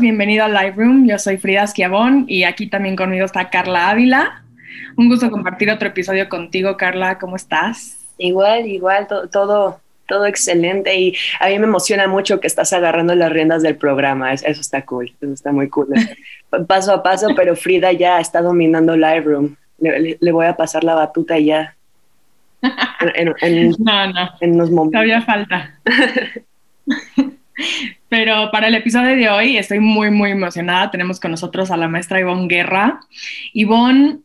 A todos, bienvenido al Live Room. Yo soy Frida Esquiabón y aquí también conmigo está Carla Ávila. Un gusto compartir otro episodio contigo, Carla. ¿Cómo estás? Igual, igual, todo, todo excelente y a mí me emociona mucho que estás agarrando las riendas del programa. Eso está cool, eso está muy cool. paso a paso, pero Frida ya está dominando Live Room. Le, voy a pasar la batuta ya. En, no, no. En unos momentos. Todavía falta. Pero para el episodio de hoy estoy muy, muy emocionada. Tenemos con nosotros a la maestra Ivonne Guerra. Ivonne,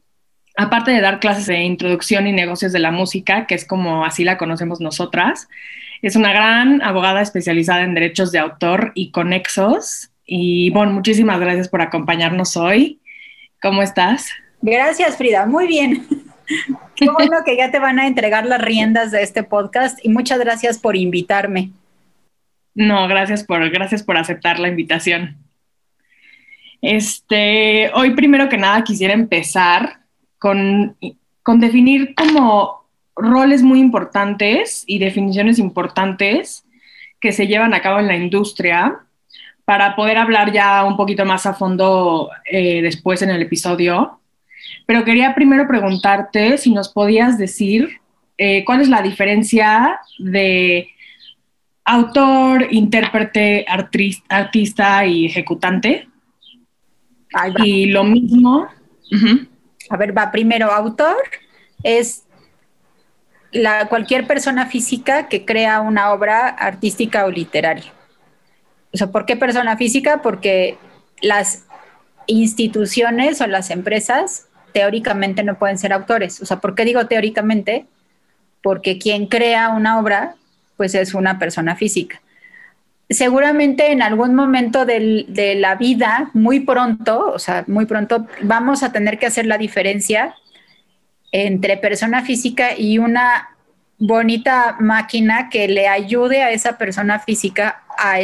aparte de dar clases de introducción y negocios de la música, que es como así la conocemos nosotras, es una gran abogada especializada en derechos de autor y conexos. Y Ivonne, muchísimas gracias por acompañarnos hoy. ¿Cómo estás? Gracias, Frida. Muy bien. Qué bueno que ya te van a entregar las riendas de este podcast y muchas gracias por invitarme. No, gracias por, gracias por aceptar la invitación. Este, hoy primero que nada quisiera empezar con, con definir como roles muy importantes y definiciones importantes que se llevan a cabo en la industria para poder hablar ya un poquito más a fondo eh, después en el episodio. Pero quería primero preguntarte si nos podías decir eh, cuál es la diferencia de autor, intérprete, artista y ejecutante. Y lo mismo. A ver, va primero, autor es la, cualquier persona física que crea una obra artística o literaria. O sea, ¿por qué persona física? Porque las instituciones o las empresas teóricamente no pueden ser autores. O sea, ¿por qué digo teóricamente? Porque quien crea una obra pues es una persona física. Seguramente en algún momento de la vida, muy pronto, o sea, muy pronto, vamos a tener que hacer la diferencia entre persona física y una bonita máquina que le ayude a esa persona física a,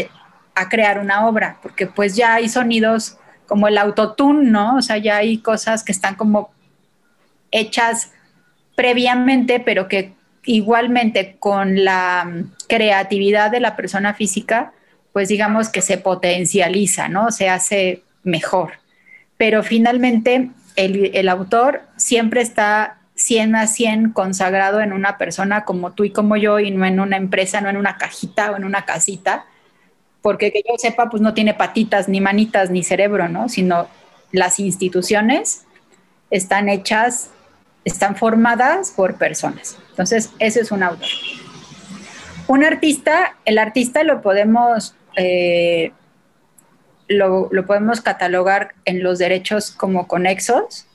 a, crear una obra, porque pues ya hay sonidos como el autotune, ¿no? O sea, ya hay cosas que están como hechas previamente, pero que igualmente con la mm, creatividad de la persona física, pues digamos que se potencializa, ¿no? Se hace mejor. Pero finalmente el, autor siempre está 100 a 100 consagrado en una persona como tú y como yo y no en una empresa, no en una cajita o en una casita, porque que yo sepa, pues no tiene patitas, ni manitas, ni cerebro, ¿no? Sino las instituciones están hechas, están formadas por personas. Entonces, ese es un autor. Un artista, el artista lo podemos, eh, lo, podemos catalogar en los derechos como conexos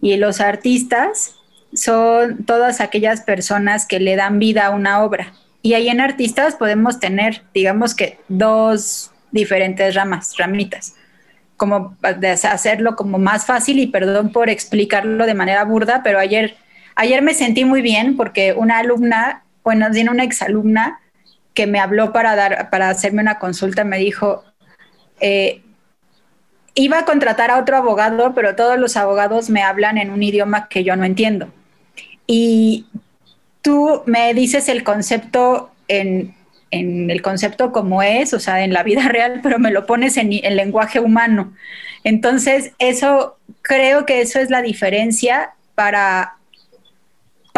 y los artistas son todas aquellas personas que le dan vida a una obra. Y ahí en artistas podemos tener, digamos que, dos diferentes ramas, ramitas, como de hacerlo como más fácil y perdón por explicarlo de manera burda, pero ayer Ayer me sentí muy bien porque una alumna, bueno, tiene una exalumna que me habló para, dar, para hacerme una consulta, me dijo, eh, iba a contratar a otro abogado, pero todos los abogados me hablan en un idioma que yo no entiendo. Y tú me dices el concepto en, el concepto como es, o sea, en la vida real, pero me lo pones en el lenguaje humano. Entonces, eso, creo que eso es la diferencia para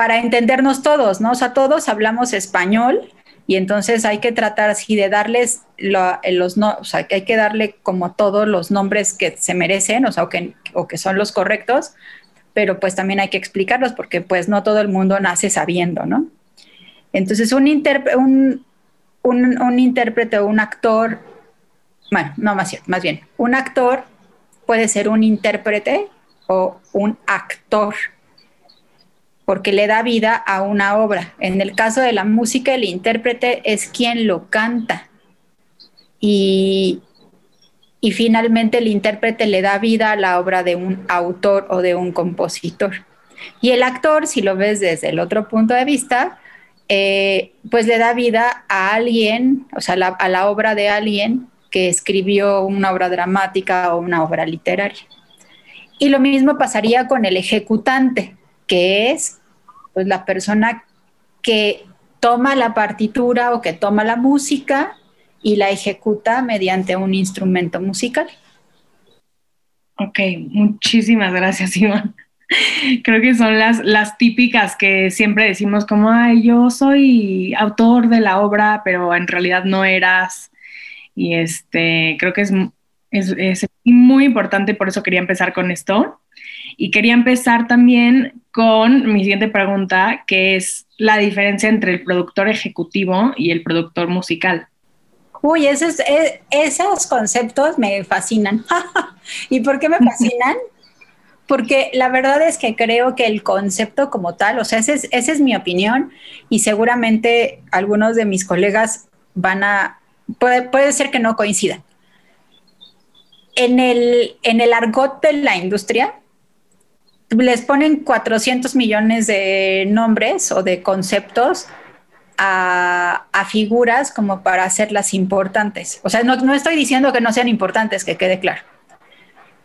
para entendernos todos, ¿no? O sea, todos hablamos español y entonces hay que tratar así de darles los no, o sea, que hay que darle como todos los nombres que se merecen, o sea, o que, o que son los correctos, pero pues también hay que explicarlos porque pues no todo el mundo nace sabiendo, ¿no? Entonces, un, un, un, un intérprete o un actor, bueno, no más, más bien, un actor puede ser un intérprete o un actor porque le da vida a una obra. En el caso de la música, el intérprete es quien lo canta. Y, y finalmente el intérprete le da vida a la obra de un autor o de un compositor. Y el actor, si lo ves desde el otro punto de vista, eh, pues le da vida a alguien, o sea, a la obra de alguien que escribió una obra dramática o una obra literaria. Y lo mismo pasaría con el ejecutante, que es pues la persona que toma la partitura o que toma la música y la ejecuta mediante un instrumento musical. Ok, muchísimas gracias, Iván. Creo que son las, las típicas que siempre decimos como, ay, yo soy autor de la obra, pero en realidad no eras. Y este, creo que es, es, es muy importante, por eso quería empezar con esto. Y quería empezar también con mi siguiente pregunta, que es la diferencia entre el productor ejecutivo y el productor musical. Uy, esos, e, esos conceptos me fascinan. ¿Y por qué me fascinan? Porque la verdad es que creo que el concepto como tal, o sea, esa es, es mi opinión y seguramente algunos de mis colegas van a, puede, puede ser que no coincidan. En el, en el argot de la industria, les ponen 400 millones de nombres o de conceptos a, figuras como para hacerlas importantes. O sea, no, no estoy diciendo que no sean importantes, que quede claro.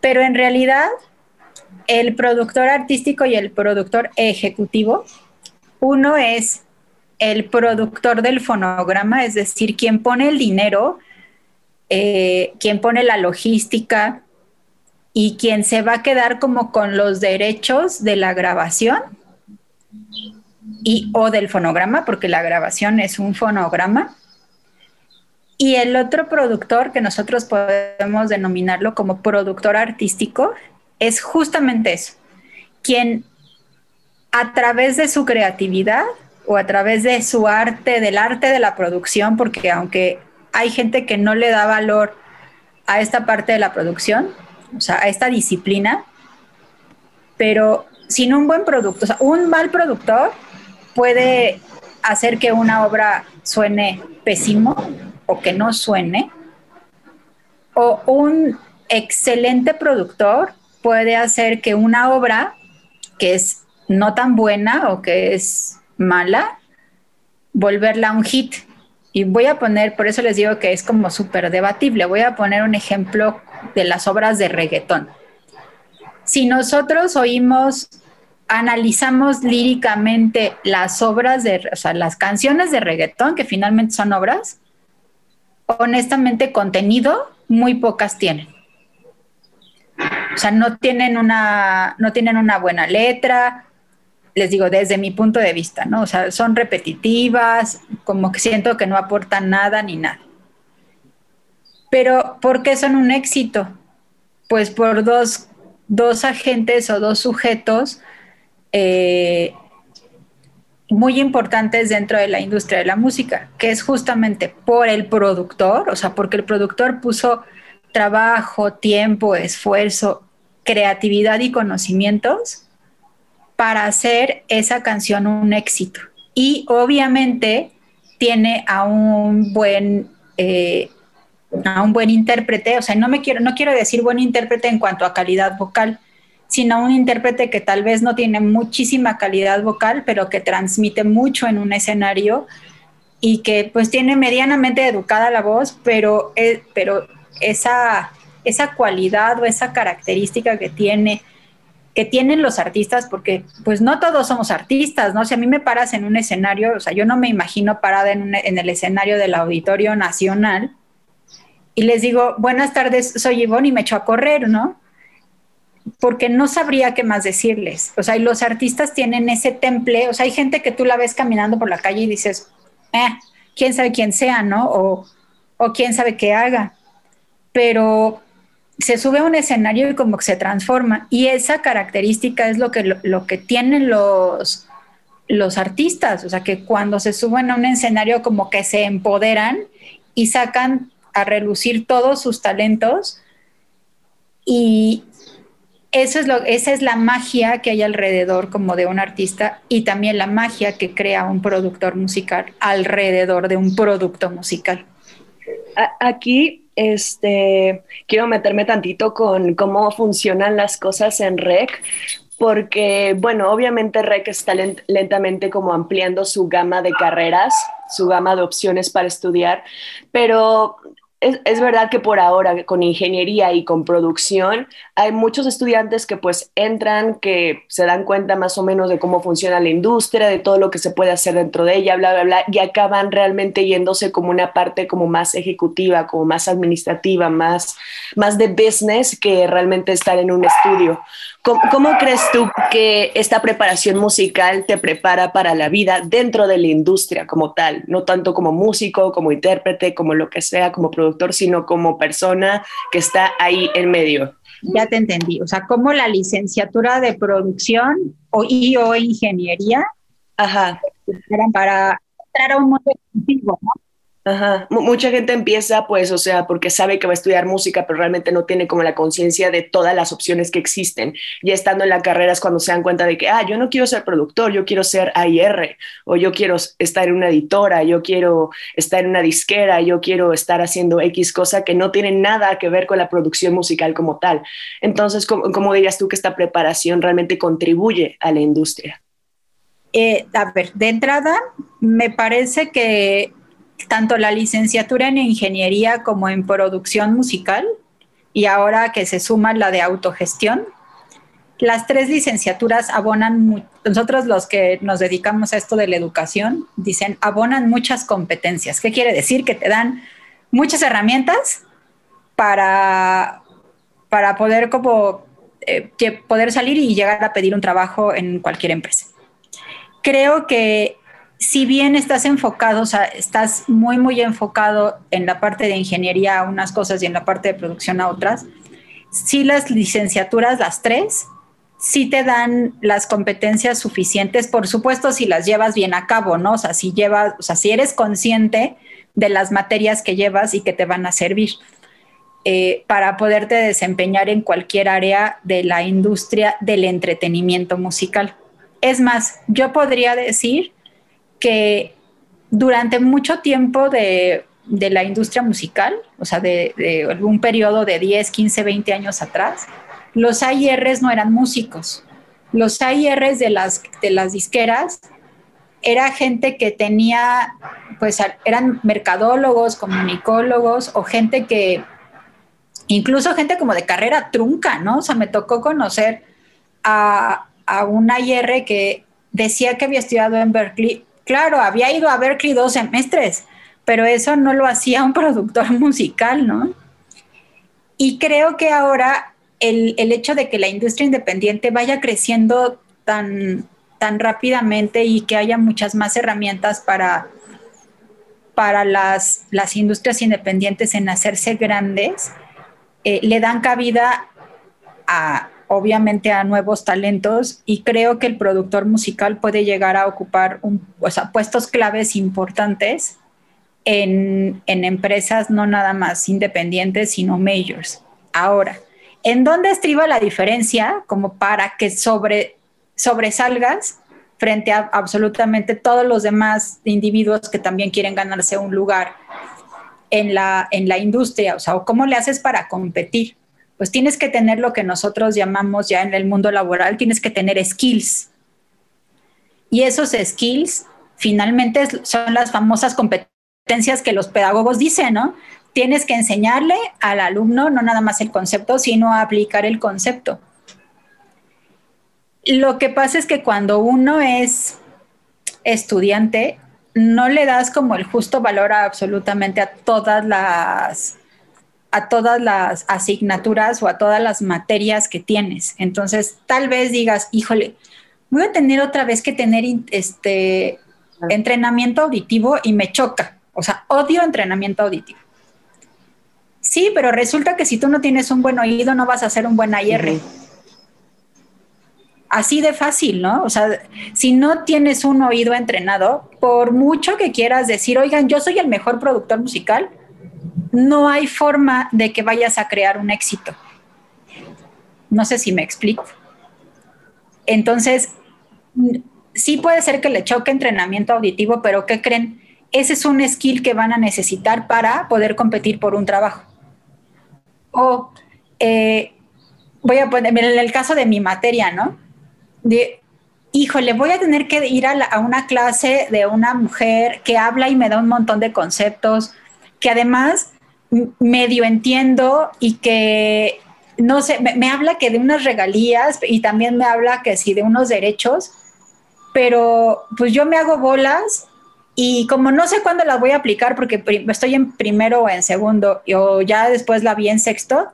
Pero en realidad, el productor artístico y el productor ejecutivo, uno es el productor del fonograma, es decir, quien pone el dinero, eh, quien pone la logística y quien se va a quedar como con los derechos de la grabación y o del fonograma, porque la grabación es un fonograma. Y el otro productor, que nosotros podemos denominarlo como productor artístico, es justamente eso, quien a través de su creatividad o a través de su arte, del arte de la producción, porque aunque hay gente que no le da valor a esta parte de la producción, o sea, a esta disciplina, pero sin un buen producto, o sea, un mal productor puede hacer que una obra suene pésimo o que no suene, o un excelente productor puede hacer que una obra que es no tan buena o que es mala, volverla un hit. Y voy a poner, por eso les digo que es como súper debatible, voy a poner un ejemplo de las obras de reggaetón. Si nosotros oímos analizamos líricamente las obras de, o sea, las canciones de reggaetón, que finalmente son obras, honestamente contenido muy pocas tienen. O sea, no tienen una, no tienen una buena letra, les digo, desde mi punto de vista, ¿no? O sea, son repetitivas, como que siento que no aportan nada ni nada. Pero, ¿por qué son un éxito? Pues por dos, dos agentes o dos sujetos eh, muy importantes dentro de la industria de la música, que es justamente por el productor, o sea, porque el productor puso trabajo, tiempo, esfuerzo, creatividad y conocimientos para hacer esa canción un éxito. Y obviamente tiene a un buen eh, a un buen intérprete, o sea, no me quiero, no quiero decir buen intérprete en cuanto a calidad vocal, sino un intérprete que tal vez no tiene muchísima calidad vocal, pero que transmite mucho en un escenario y que pues tiene medianamente educada la voz, pero, eh, pero esa, esa cualidad o esa característica que tiene que tienen los artistas, porque pues no todos somos artistas, ¿no? Si a mí me paras en un escenario, o sea, yo no me imagino parada en, en el escenario del Auditorio Nacional y les digo, buenas tardes, soy Ivonne y me echo a correr, ¿no? porque no sabría qué más decirles. O sea, y los artistas tienen ese temple, o sea, hay gente que tú la ves caminando por la calle y dices, eh, quién sabe quién sea, ¿no? O, o quién sabe qué haga. Pero se sube a un escenario y como que se transforma. Y esa característica es lo que, lo, que tienen los, los artistas, o sea, que cuando se suben a un escenario como que se empoderan y sacan a relucir todos sus talentos y, eso es lo, esa es la magia que hay alrededor como de un artista y también la magia que crea un productor musical alrededor de un producto musical. Aquí este, quiero meterme tantito con cómo funcionan las cosas en REC, porque, bueno, obviamente REC está lentamente como ampliando su gama de carreras, su gama de opciones para estudiar, pero es, verdad que por ahora con ingeniería y con producción hay muchos estudiantes que pues entran, que se dan cuenta más o menos de cómo funciona la industria, de todo lo que se puede hacer dentro de ella, bla, bla, bla, y acaban realmente yéndose como una parte como más ejecutiva, como más administrativa, más, más de business que realmente estar en un estudio. ¿Cómo, crees tú que esta preparación musical te prepara para la vida dentro de la industria como tal? No tanto como músico, como intérprete, como lo que sea, como productor, sino como persona que está ahí en medio. Ya te entendí. O sea, como la licenciatura de producción o, y o ingeniería Ajá. para entrar a un mundo ¿no? Ajá. mucha gente empieza, pues, o sea, porque sabe que va a estudiar música, pero realmente no tiene como la conciencia de todas las opciones que existen. Ya estando en la carrera cuando se dan cuenta de que, ah, yo no quiero ser productor, yo quiero ser AIR, o yo quiero estar en una editora, yo quiero estar en una disquera, yo quiero estar haciendo X cosa que no tiene nada que ver con la producción musical como tal. Entonces, ¿cómo, cómo dirías tú que esta preparación realmente contribuye a la industria? Eh, a ver, de entrada, me parece que tanto la licenciatura en ingeniería como en producción musical y ahora que se suma la de autogestión. Las tres licenciaturas abonan, nosotros los que nos dedicamos a esto de la educación, dicen, abonan muchas competencias. ¿Qué quiere decir? Que te dan muchas herramientas para, para poder, como, eh, poder salir y llegar a pedir un trabajo en cualquier empresa. Creo que si bien estás enfocado, o sea, estás muy, muy enfocado en la parte de ingeniería a unas cosas y en la parte de producción a otras, sí las licenciaturas, las tres, sí te dan las competencias suficientes, por supuesto, si las llevas bien a cabo, ¿no? O sea, si llevas, o sea, si eres consciente de las materias que llevas y que te van a servir. Eh, para poderte desempeñar en cualquier área de la industria del entretenimiento musical. Es más, yo podría decir que durante mucho tiempo de, la industria musical, o sea, de, algún periodo de 10, 15, 20 años atrás, los AIRs no eran músicos. Los AIRs de las, de las disqueras era gente que tenía, pues eran mercadólogos, comunicólogos o gente que, incluso gente como de carrera trunca, ¿no? O sea, me tocó conocer a, a un AIR que decía que había estudiado en Berkeley Claro, había ido a Berkeley dos semestres, pero eso no lo hacía un productor musical, ¿no? Y creo que ahora el, hecho de que la industria independiente vaya creciendo tan, tan rápidamente y que haya muchas más herramientas para, para las, las industrias independientes en hacerse grandes, eh, le dan cabida a, obviamente a nuevos talentos y creo que el productor musical puede llegar a ocupar puestos claves importantes en, empresas no nada más independientes, sino majors. Ahora, ¿en dónde estriba la diferencia como para que sobre, sobresalgas frente a absolutamente todos los demás individuos que también quieren ganarse un lugar en la, industria? O ¿cómo le haces para competir? Pues tienes que tener lo que nosotros llamamos ya en el mundo laboral, tienes que tener skills. Y esos skills finalmente son las famosas competencias que los pedagogos dicen, ¿no? Tienes que enseñarle al alumno no nada más el concepto, sino aplicar el concepto. Lo que pasa es que cuando uno es estudiante, no le das como el justo valor absolutamente a todas las a todas las asignaturas o a todas las materias que tienes. Entonces, tal vez digas, híjole, voy a tener otra vez que tener este entrenamiento auditivo y me choca. O sea, odio entrenamiento auditivo. Sí, pero resulta que si tú no tienes un buen oído, no vas a hacer un buen AIR. Así de fácil, ¿no? O sea, si no tienes un oído entrenado, por mucho que quieras decir, oigan, yo soy el mejor productor musical, no hay forma de que vayas a crear un éxito. No sé si me explico. Entonces, sí puede ser que le choque entrenamiento auditivo, pero ¿qué creen? Ese es un skill que van a necesitar para poder competir por un trabajo. O eh, voy a poner, en el caso de mi materia, ¿no? De, híjole, voy a tener que ir a, a, una clase de una mujer que habla y me da un montón de conceptos, que además medio entiendo y que no sé, me, habla que de unas regalías y también me habla que sí de unos derechos, pero pues yo me hago bolas y como no sé cuándo las voy a aplicar porque estoy en primero o en segundo o ya después la vi en sexto,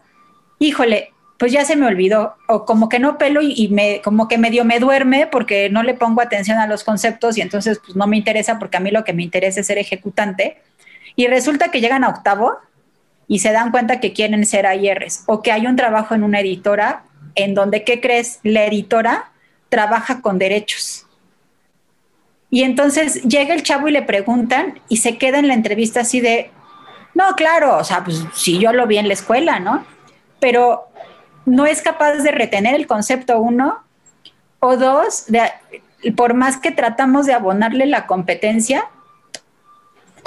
híjole, pues ya se me olvidó o como que no pelo y, me como que medio me duerme porque no le pongo atención a los conceptos y entonces pues no me interesa porque a mí lo que me interesa es ser ejecutante. Y resulta que llegan a octavo y se dan cuenta que quieren ser AIRs o que hay un trabajo en una editora en donde, ¿qué crees? La editora trabaja con derechos. Y entonces llega el chavo y le preguntan y se queda en la entrevista así de, no, claro, o sea, pues si yo lo vi en la escuela, ¿no? Pero no es capaz de retener el concepto uno o dos, por más que tratamos de abonarle la competencia,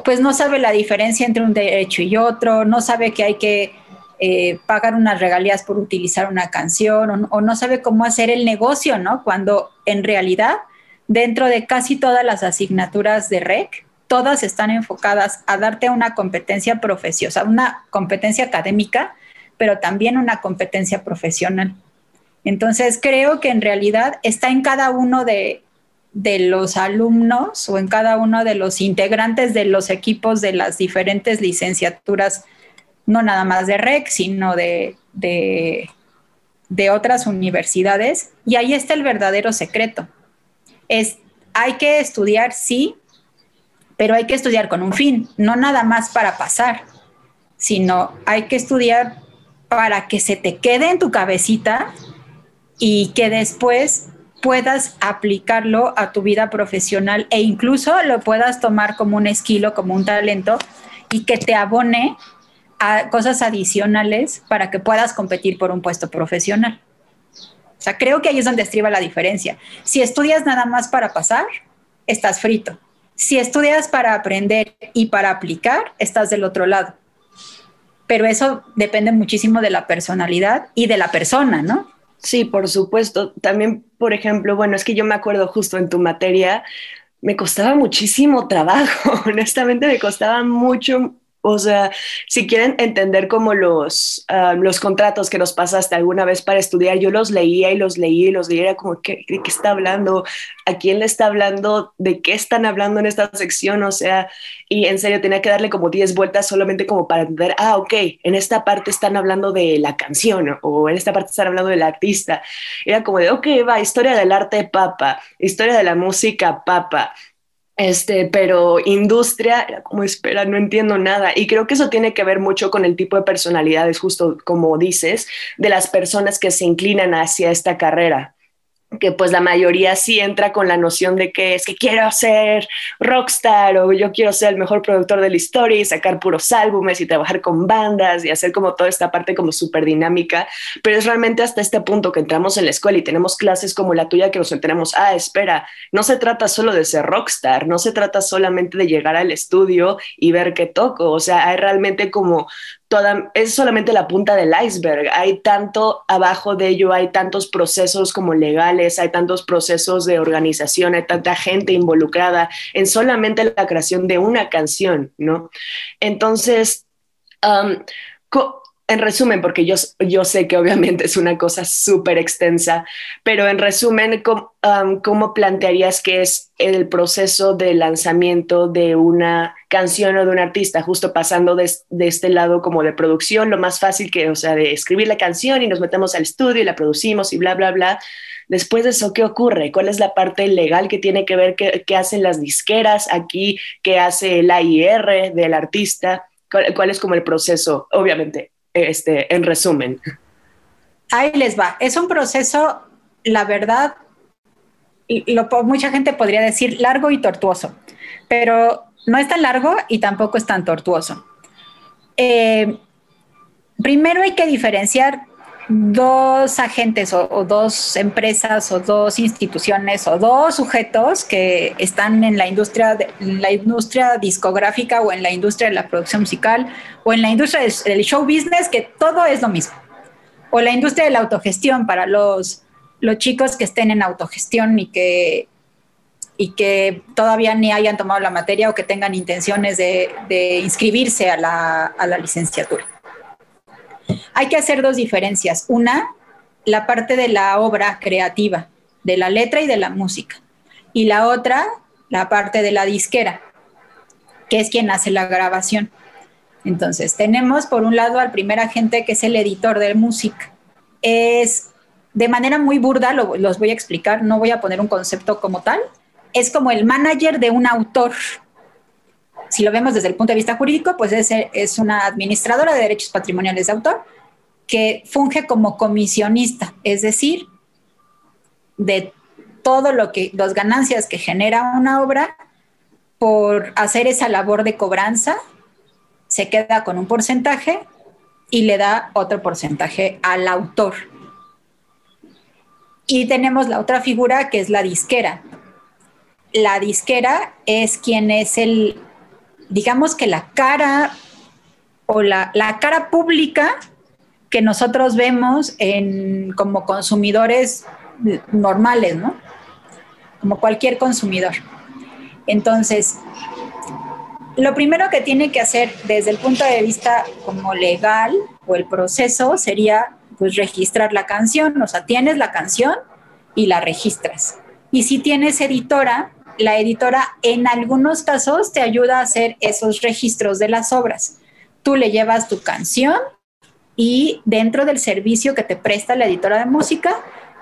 pues no sabe la diferencia entre un derecho y otro, no sabe que hay que eh, pagar unas regalías por utilizar una canción o, no sabe cómo hacer el negocio, ¿no? Cuando en realidad dentro de casi todas las asignaturas de REC, todas están enfocadas a darte una competencia profesional, una competencia académica, pero también una competencia profesional. Entonces creo que en realidad está en cada uno de, de los alumnos o en cada uno de los integrantes de los equipos de las diferentes licenciaturas, no nada más de REC, sino de, de, otras universidades. Y ahí está el verdadero secreto. Es, hay que estudiar, sí, pero hay que estudiar con un fin, no nada más para pasar, sino hay que estudiar para que se te quede en tu cabecita y que después puedas aplicarlo a tu vida profesional e incluso lo puedas tomar como un esquilo, como un talento y que te abone a cosas adicionales para que puedas competir por un puesto profesional. O sea, creo que ahí es donde estriba la diferencia. Si estudias nada más para pasar, estás frito. Si estudias para aprender y para aplicar, estás del otro lado. Pero eso depende muchísimo de la personalidad y de la persona, ¿no? Sí, por supuesto. También, por ejemplo, bueno, es que yo me acuerdo justo en tu materia, me costaba muchísimo trabajo, honestamente me costaba mucho, o sea, si quieren entender como los, ah, los contratos que nos pasaste alguna vez para estudiar, yo los leía y los leía y los leía, era como, ¿qué, ¿de qué está hablando? ¿A quién le está hablando? ¿De qué están hablando en esta sección? O sea, y en serio tenía que darle como 10 vueltas solamente como para entender, ah, ok, en esta parte están hablando de la canción o en esta parte están hablando del artista. Era como de, ok, va, historia del arte, papa, historia de la música, papa este, pero industria como espera, no entiendo nada. Y creo que eso tiene que ver mucho con el tipo de personalidades, justo como dices, de las personas que se inclinan hacia esta carrera que pues la mayoría sí entra con la noción de que es que quiero ser rockstar o yo quiero ser el mejor productor de la historia y sacar puros álbumes y trabajar con bandas y hacer como toda esta parte como súper dinámica, pero es realmente hasta este punto que entramos en la escuela y tenemos clases como la tuya que nos enteramos, ah, espera, no se trata solo de ser rockstar, no se trata solamente de llegar al estudio y ver qué toco, o sea, hay realmente como es solamente la punta del iceberg. Hay tanto abajo de ello, hay tantos procesos como legales, hay tantos procesos de organización, hay tanta gente involucrada en solamente la creación de una canción, ¿no? Entonces, um, en resumen, porque yo, yo sé que obviamente es una cosa súper extensa, pero en resumen, ¿cómo, plantearías que es el proceso de lanzamiento de una canción o de un artista? Justo pasando de, de, este lado como de producción, lo más fácil que, o sea, de escribir la canción y nos metemos al estudio y la producimos y bla, bla, bla. Después de eso, ¿qué ocurre? ¿Cuál es la parte legal que tiene que ver qué, qué hacen las disqueras aquí? ¿Qué hace el AIR del artista? ¿Cuál, es como el proceso? Obviamente, este, en resumen. Ahí les va. Es un proceso, la verdad, mucha gente podría decir largo y tortuoso, pero no es tan largo y tampoco es tan tortuoso. Eh, primero hay que diferenciar dos agentes o, dos empresas o dos instituciones o dos sujetos que están en la industria, de, la industria discográfica o en la industria de la producción musical o en la industria del, show business, que todo es lo mismo. O la industria de la autogestión para los, los chicos que estén en autogestión y que y que todavía ni hayan tomado la materia o que tengan intenciones de, inscribirse a la, a la licenciatura. Hay que hacer dos diferencias. Una, la parte de la obra creativa, de la letra y de la música. Y la otra, la parte de la disquera, que es quien hace la grabación. Entonces, tenemos por un lado al primer agente que es el editor de música. Es de manera muy burda, lo, los voy a explicar, no voy a poner un concepto como tal. Es como el manager de un autor. Si lo vemos desde el punto de vista jurídico, pues es, es una administradora de derechos patrimoniales de autor que funge como comisionista, es decir, de todo lo que, las ganancias que genera una obra por hacer esa labor de cobranza, se queda con un porcentaje y le da otro porcentaje al autor. Y tenemos la otra figura que es la disquera. La disquera es quien es el, digamos que la cara o la, la cara pública que nosotros vemos como consumidores normales, ¿no? Como cualquier consumidor. Entonces, lo primero que tiene que hacer desde el punto de vista como legal o el proceso sería pues registrar la canción, o sea, tienes la canción y la registras. Y si tienes editora, la editora en algunos casos te ayuda a hacer esos registros de las obras. Tú le llevas tu canción y dentro del servicio que te presta la editora de música,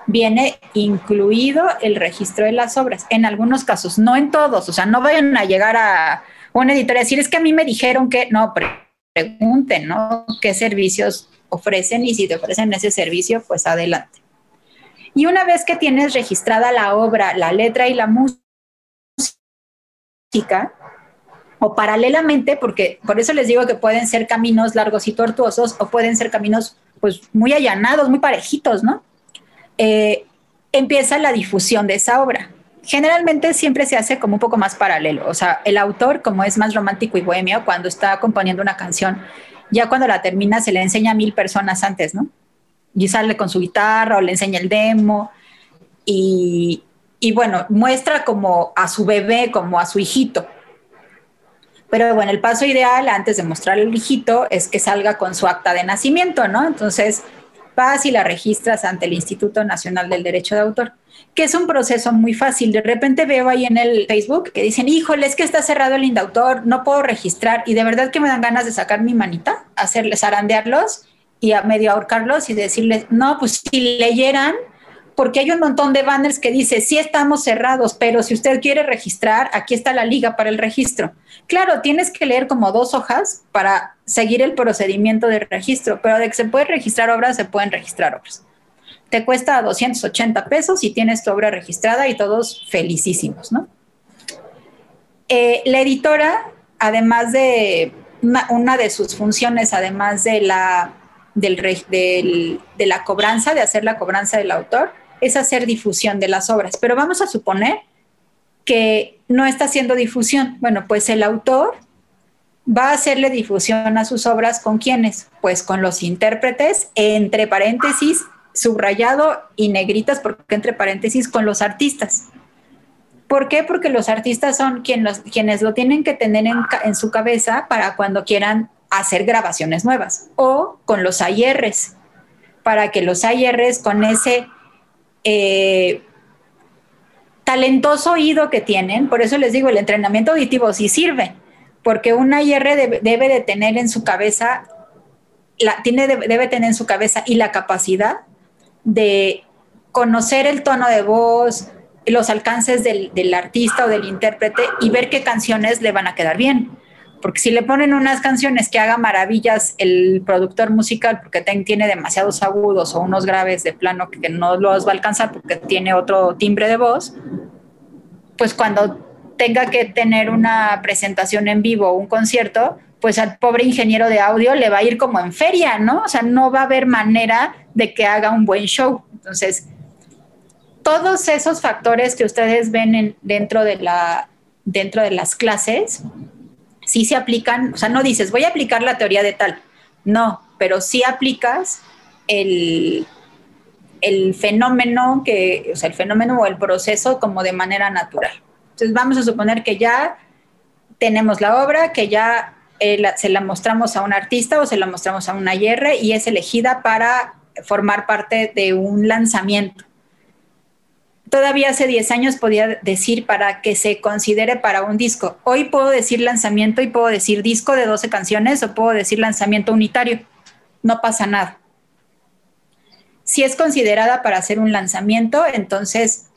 viene incluido el registro de las obras. En algunos casos, no en todos, o sea, no vayan a llegar a una editora y decir, es que a mí me dijeron que, no, pregunten, ¿no? ¿Qué servicios ofrecen? Y si te ofrecen ese servicio, pues adelante. Y una vez que tienes registrada la obra, la letra y la música, o paralelamente, porque por eso les digo que pueden ser caminos largos y tortuosos, o pueden ser caminos pues muy allanados, muy parejitos, ¿no? Eh, empieza la difusión de esa obra. Generalmente siempre se hace como un poco más paralelo, o sea, el autor como es más romántico y bohemio cuando está componiendo una canción, ya cuando la termina se le enseña a mil personas antes, ¿no? Y sale con su guitarra o le enseña el demo y, y bueno, muestra como a su bebé, como a su hijito. Pero bueno, el paso ideal antes de mostrar el hijito es que salga con su acta de nacimiento, ¿no? Entonces, vas y la registras ante el Instituto Nacional del Derecho de Autor, que es un proceso muy fácil. De repente veo ahí en el Facebook que dicen, híjole, es que está cerrado el Indautor, no puedo registrar y de verdad que me dan ganas de sacar mi manita, hacerles arandearlos y a medio ahorcarlos y decirles, no, pues si leyeran porque hay un montón de banners que dice, sí estamos cerrados, pero si usted quiere registrar, aquí está la liga para el registro. Claro, tienes que leer como dos hojas para seguir el procedimiento de registro, pero de que se puede registrar obras, se pueden registrar obras. Te cuesta 280 pesos y tienes tu obra registrada y todos felicísimos, ¿no? Eh, la editora, además de una, de sus funciones, además de la, del, de la cobranza, de hacer la cobranza del autor, es hacer difusión de las obras. Pero vamos a suponer que no está haciendo difusión. Bueno, pues el autor va a hacerle difusión a sus obras con quiénes? Pues con los intérpretes, entre paréntesis, subrayado y negritas, porque entre paréntesis, con los artistas. ¿Por qué? Porque los artistas son quienes lo tienen que tener en, en, su cabeza para cuando quieran hacer grabaciones nuevas. O con los AIRs, para que los AIRs con ese eh, talentoso oído que tienen, por eso les digo, el entrenamiento auditivo sí sirve, porque una IR debe, de tener en su cabeza, la, tiene, debe tener en su cabeza y la capacidad de conocer el tono de voz, los alcances del, del artista o del intérprete y ver qué canciones le van a quedar bien porque si le ponen unas canciones que haga maravillas el productor musical porque tiene demasiados agudos o unos graves de plano que no los va a alcanzar porque tiene otro timbre de voz, pues cuando tenga que tener una presentación en vivo o un concierto, pues al pobre ingeniero de audio le va a ir como en feria, ¿no? O sea, no va a haber manera de que haga un buen show. Entonces, todos esos factores que ustedes ven dentro, de la, dentro de las clases, sí se aplican, o sea, no dices, voy a aplicar la teoría de tal, no, pero sí aplicas el, el fenómeno que, o sea, el fenómeno o el proceso como de manera natural. Entonces vamos a suponer que ya tenemos la obra, que ya eh, se la mostramos a un artista o se la mostramos a una IR y es elegida para formar parte de un lanzamiento. Todavía hace 10 años podía decir para que se considere para un disco. Hoy puedo decir lanzamiento y puedo decir disco de 12 canciones o puedo decir lanzamiento unitario. No pasa nada. Si es considerada para hacer un lanzamiento, entonces,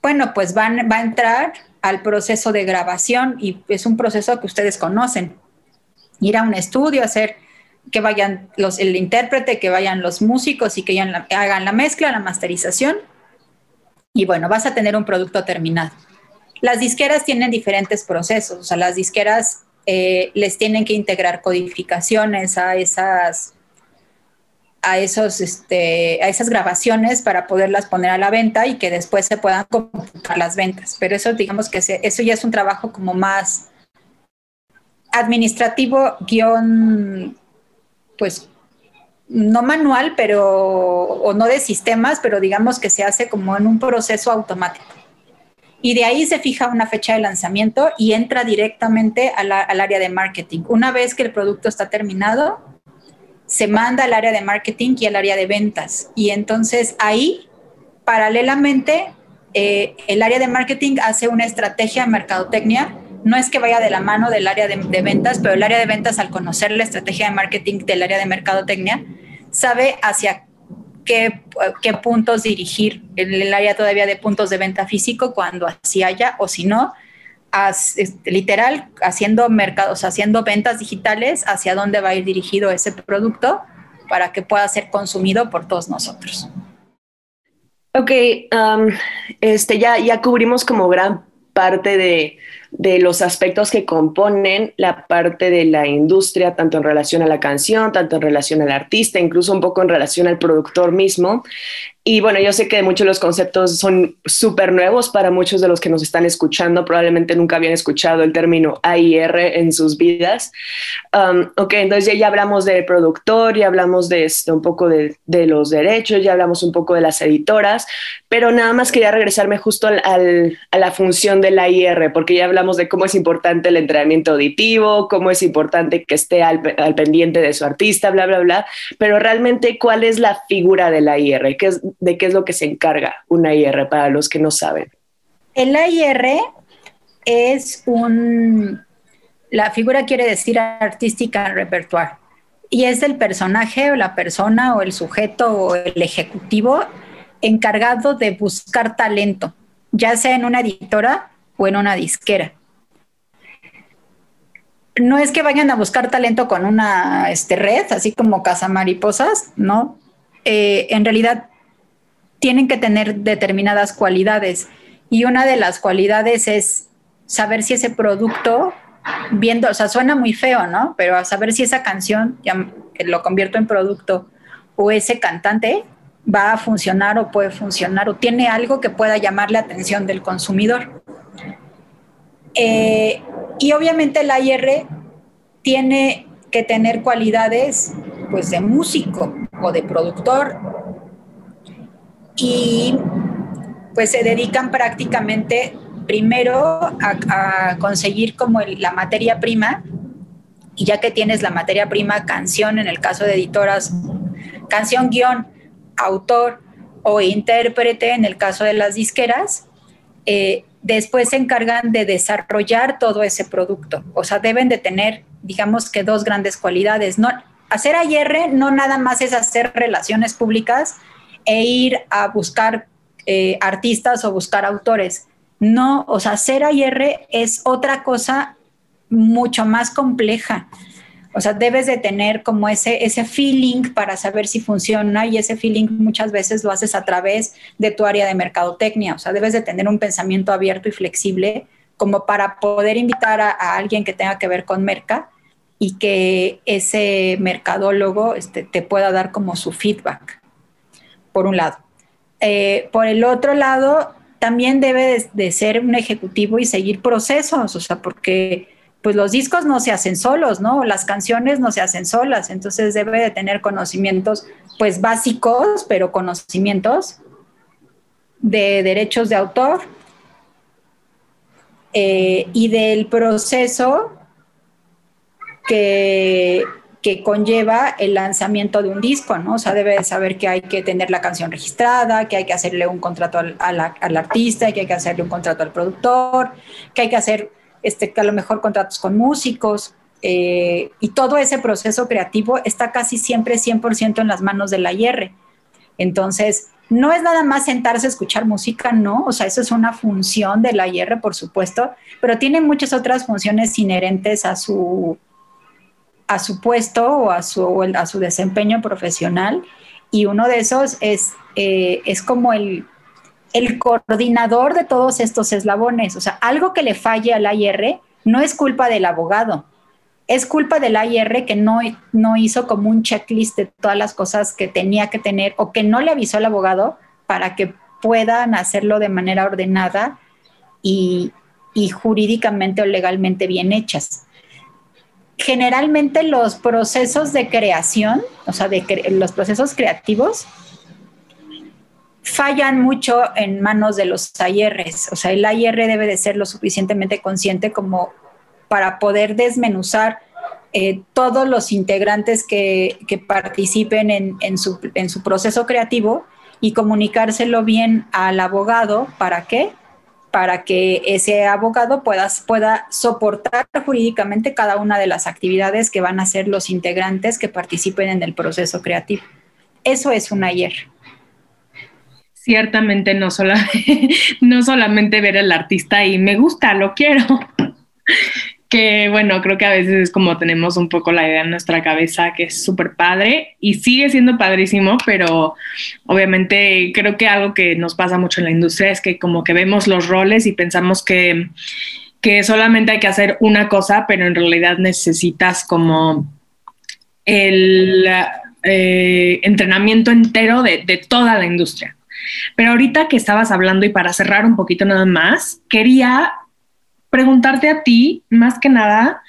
bueno, pues va a entrar al proceso de grabación y es un proceso que ustedes conocen. Ir a un estudio, hacer que vayan los, el intérprete, que vayan los músicos y que hagan la mezcla, la masterización. Y bueno, vas a tener un producto terminado. Las disqueras tienen diferentes procesos, o sea, las disqueras eh, les tienen que integrar codificaciones a esas a, esos, este, a esas grabaciones para poderlas poner a la venta y que después se puedan computar las ventas. Pero eso, digamos que eso ya es un trabajo como más administrativo, guion, pues no manual, pero, o no de sistemas, pero digamos que se hace como en un proceso automático. Y de ahí se fija una fecha de lanzamiento y entra directamente al área de marketing. Una vez que el producto está terminado, se manda al área de marketing y al área de ventas. Y entonces ahí, paralelamente, eh, el área de marketing hace una estrategia de mercadotecnia. No es que vaya de la mano del área de, ventas, pero el área de ventas, al conocer la estrategia de marketing del área de mercadotecnia, sabe hacia qué, puntos dirigir el, el área todavía de puntos de venta físico cuando así haya, o si no, este, literal, haciendo mercados, haciendo ventas digitales, hacia dónde va a ir dirigido ese producto para que pueda ser consumido por todos nosotros. Ok, um, este, ya, ya cubrimos como gran parte de, de los aspectos que componen la parte de la industria, tanto en relación a la canción, tanto en relación al artista, incluso un poco en relación al productor mismo. Y bueno, yo sé que muchos de los conceptos son súper nuevos para muchos de los que nos están escuchando. Probablemente nunca habían escuchado el término AIR en sus vidas. Um, ok, entonces ya, hablamos del productor, ya hablamos de esto, un poco de, de, los derechos, ya hablamos un poco de las editoras, pero nada más quería regresarme justo al, a la función del AIR, porque ya hablamos de cómo es importante el entrenamiento auditivo, cómo es importante que esté al, pendiente de su artista, bla, bla, bla. Pero realmente, ¿cuál es la figura del AIR? ¿Qué es, de qué es lo que se encarga una IR para los que no saben. El AIR es un, la figura quiere decir artística repertoire y es el personaje o la persona o el sujeto o el ejecutivo encargado de buscar talento, ya sea en una editora o en una disquera. No es que vayan a buscar talento con una este, red, así como Casa Mariposas, ¿no? Eh, en realidad tienen que tener determinadas cualidades y una de las cualidades es saber si ese producto, viendo, o sea, suena muy feo, ¿no? Pero a saber si esa canción, ya, que lo convierto en producto, o ese cantante va a funcionar o puede funcionar o tiene algo que pueda llamar la atención del consumidor. Eh, y obviamente el AIR tiene que tener cualidades pues de músico o de productor y pues se dedican prácticamente primero a, conseguir como la materia prima y ya que tienes la materia prima canción en el caso de editoras, canción guion, autor o intérprete en el caso de las disqueras, eh, después se encargan de desarrollar todo ese producto. O sea, deben de tener, digamos que dos grandes cualidades. No, hacer AIR no nada más es hacer relaciones públicas, e ir a buscar eh, artistas o buscar autores. No, o sea, ser AIR es otra cosa mucho más compleja. O sea, debes de tener como ese, ese feeling para saber si funciona y ese feeling muchas veces lo haces a través de tu área de mercadotecnia. O sea, debes de tener un pensamiento abierto y flexible como para poder invitar a, alguien que tenga que ver con merca y que ese mercadólogo este, te pueda dar como su feedback por un lado. Eh, por el otro lado, también debe de, ser un ejecutivo y seguir procesos, o sea, porque pues los discos no se hacen solos, ¿no? Las canciones no se hacen solas, entonces debe de tener conocimientos pues básicos, pero conocimientos de derechos de autor, eh, y del proceso que, que conlleva el lanzamiento de un disco, ¿no? O sea, debe saber que hay que tener la canción registrada, que hay que hacerle un contrato al, al, artista, que hay que hacerle un contrato al productor, que hay que hacer, este, a lo mejor contratos con músicos. Eh, y todo ese proceso creativo está casi siempre 100% en las manos de la IR. Entonces, no es nada más sentarse a escuchar música, no, o sea, eso es una función de la IR, por supuesto, pero tiene muchas otras funciones inherentes a su, a su puesto o a su, a su desempeño profesional. Y uno de esos es, eh, es como el, el coordinador de todos estos eslabones. O sea, algo que le falle al IR no es culpa del abogado, es culpa del IR que no, no hizo como un checklist de todas las cosas que tenía que tener o que no le avisó al abogado para que puedan hacerlo de manera ordenada y, jurídicamente o legalmente bien hechas generalmente los procesos de creación, o sea, los procesos creativos, fallan mucho en manos de los AIRs. O sea, el AIR debe de ser lo suficientemente consciente como para poder desmenuzar eh, todos los integrantes que, participen en, su, proceso creativo y comunicárselo bien al abogado. ¿Para qué? para que ese abogado pueda, pueda soportar jurídicamente cada una de las actividades que van a hacer los integrantes que participen en el proceso creativo. Eso es un ayer. Ciertamente no, no solamente ver al artista y me gusta, lo quiero, que bueno, creo que a veces es como tenemos un poco la idea en nuestra cabeza que es súper padre y sigue siendo padrísimo, pero obviamente creo que algo que nos pasa mucho en la industria es que como que vemos los roles y pensamos que, que solamente hay que hacer una cosa, pero en realidad necesitas como el eh, entrenamiento entero de toda la industria. Pero ahorita que estabas hablando y para cerrar un poquito nada más, quería preguntarte a ti, más que nada,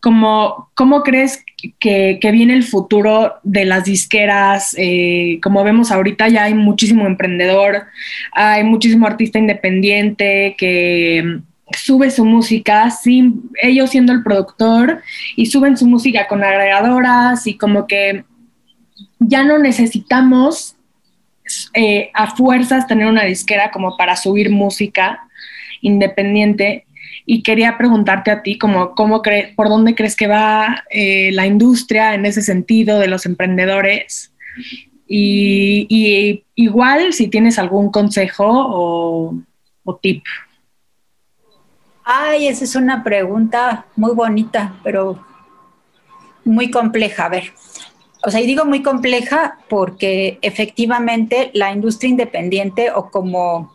como, ¿cómo crees que, viene el futuro de las disqueras? Eh, como vemos ahorita ya hay muchísimo emprendedor, hay muchísimo artista independiente que sube su música sin ellos siendo el productor y suben su música con agregadoras y como que ya no necesitamos eh, a fuerzas tener una disquera como para subir música independiente y quería preguntarte a ti como, cómo por dónde crees que va eh, la industria en ese sentido de los emprendedores y, igual si tienes algún consejo o, o, tip. Ay, esa es una pregunta muy bonita, pero muy compleja. A ver, o sea, y digo muy compleja porque efectivamente la industria independiente o como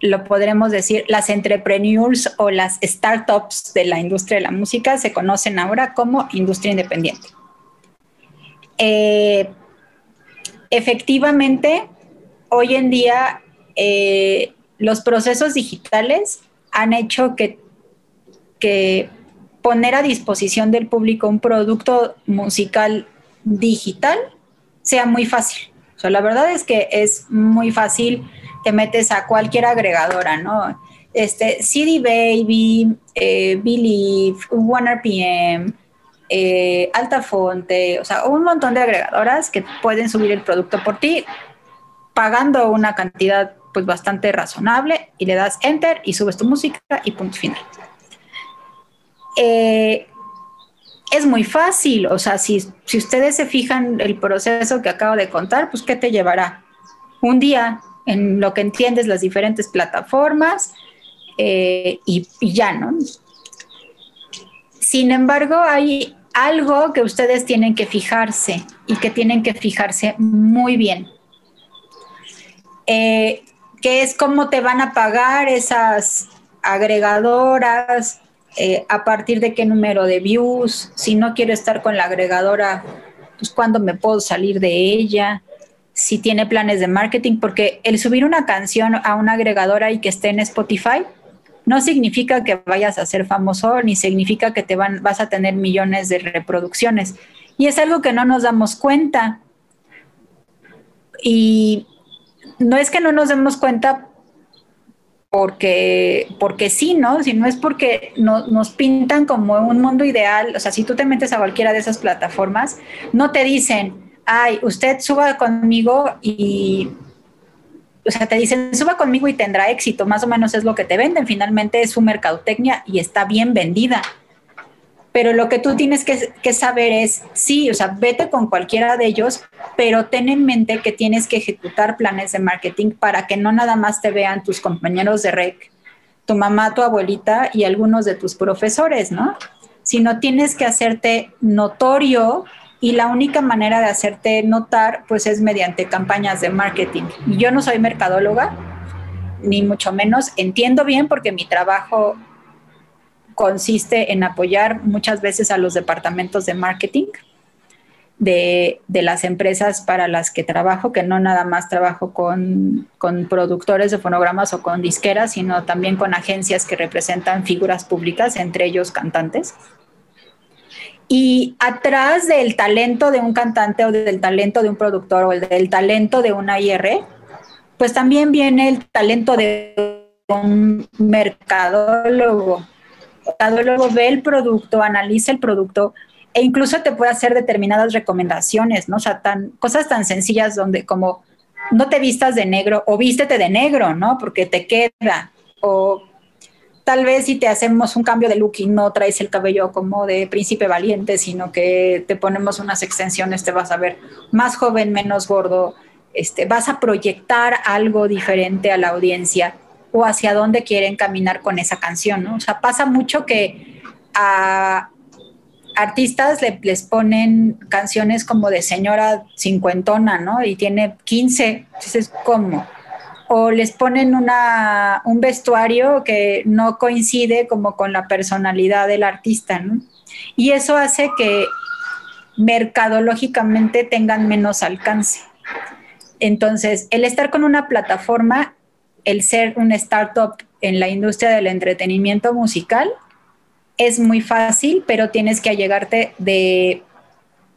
lo podremos decir, las entrepreneurs o las startups de la industria de la música se conocen ahora como industria independiente. Eh, efectivamente, hoy en día eh, los procesos digitales han hecho que, que poner a disposición del público un producto musical digital sea muy fácil. La verdad es que es muy fácil te metes a cualquier agregadora, ¿no? Este, CD Baby, eh, Believe, OneRPM, eh, Altafonte, o sea, un montón de agregadoras que pueden subir el producto por ti pagando una cantidad pues bastante razonable y le das enter y subes tu música y punto final. Eh, es muy fácil, o sea, si, si ustedes se fijan el proceso que acabo de contar, pues ¿qué te llevará? Un día, en lo que entiendes las diferentes plataformas eh, y, ya, ¿no? Sin embargo, hay algo que ustedes tienen que fijarse y que tienen que fijarse muy bien, eh, que es cómo te van a pagar esas agregadoras, eh, a partir de qué número de views, si no quiero estar con la agregadora, pues cuándo me puedo salir de ella, si tiene planes de marketing, porque el subir una canción a una agregadora y que esté en Spotify no significa que vayas a ser famoso ni significa que te van, vas a tener millones de reproducciones. Y es algo que no nos damos cuenta. Y no es que no nos demos cuenta porque, porque sí, ¿no? Si no es porque nos pintan como un mundo ideal, o sea, si tú te metes a cualquiera de esas plataformas, no te dicen, ay, usted suba conmigo y, o sea, te dicen, suba conmigo y tendrá éxito, más o menos es lo que te venden, finalmente es su mercadotecnia y está bien vendida. Pero lo que tú tienes que, saber es, sí, o sea, vete con cualquiera de ellos, pero ten en mente que tienes que ejecutar planes de marketing para que no nada más te vean tus compañeros de REC, tu mamá, tu abuelita y algunos de tus profesores, ¿no? Sino tienes que hacerte notorio y la única manera de hacerte notar, pues es mediante campañas de marketing. Yo no soy mercadóloga, ni mucho menos. Entiendo bien porque mi trabajo consiste en apoyar muchas veces a los departamentos de marketing de, las empresas para las que trabajo, que no nada más trabajo con, con, productores de fonogramas o con disqueras, sino también con agencias que representan figuras públicas, entre ellos cantantes. Y atrás del talento de un cantante o del talento de un productor o del talento de una IR, pues también viene el talento de un mercadólogo luego ve el producto, analiza el producto e incluso te puede hacer determinadas recomendaciones, ¿no? O sea, cosas tan sencillas donde como no te vistas de negro o vístete de negro, ¿no? Porque te queda. O tal vez si te hacemos un cambio de look y no traes el cabello como de príncipe valiente, sino que te ponemos unas extensiones, te vas a ver más joven, menos gordo, este, vas a proyectar algo diferente a la audiencia o hacia dónde quieren caminar con esa canción, ¿no? O sea, pasa mucho que a artistas les ponen canciones como de señora cincuentona, ¿no? Y tiene 15, entonces, ¿cómo? O les ponen una, un vestuario que no coincide como con la personalidad del artista, ¿no? Y eso hace que mercadológicamente tengan menos alcance. Entonces, el estar con una plataforma el ser un startup en la industria del entretenimiento musical es muy fácil, pero tienes que allegarte de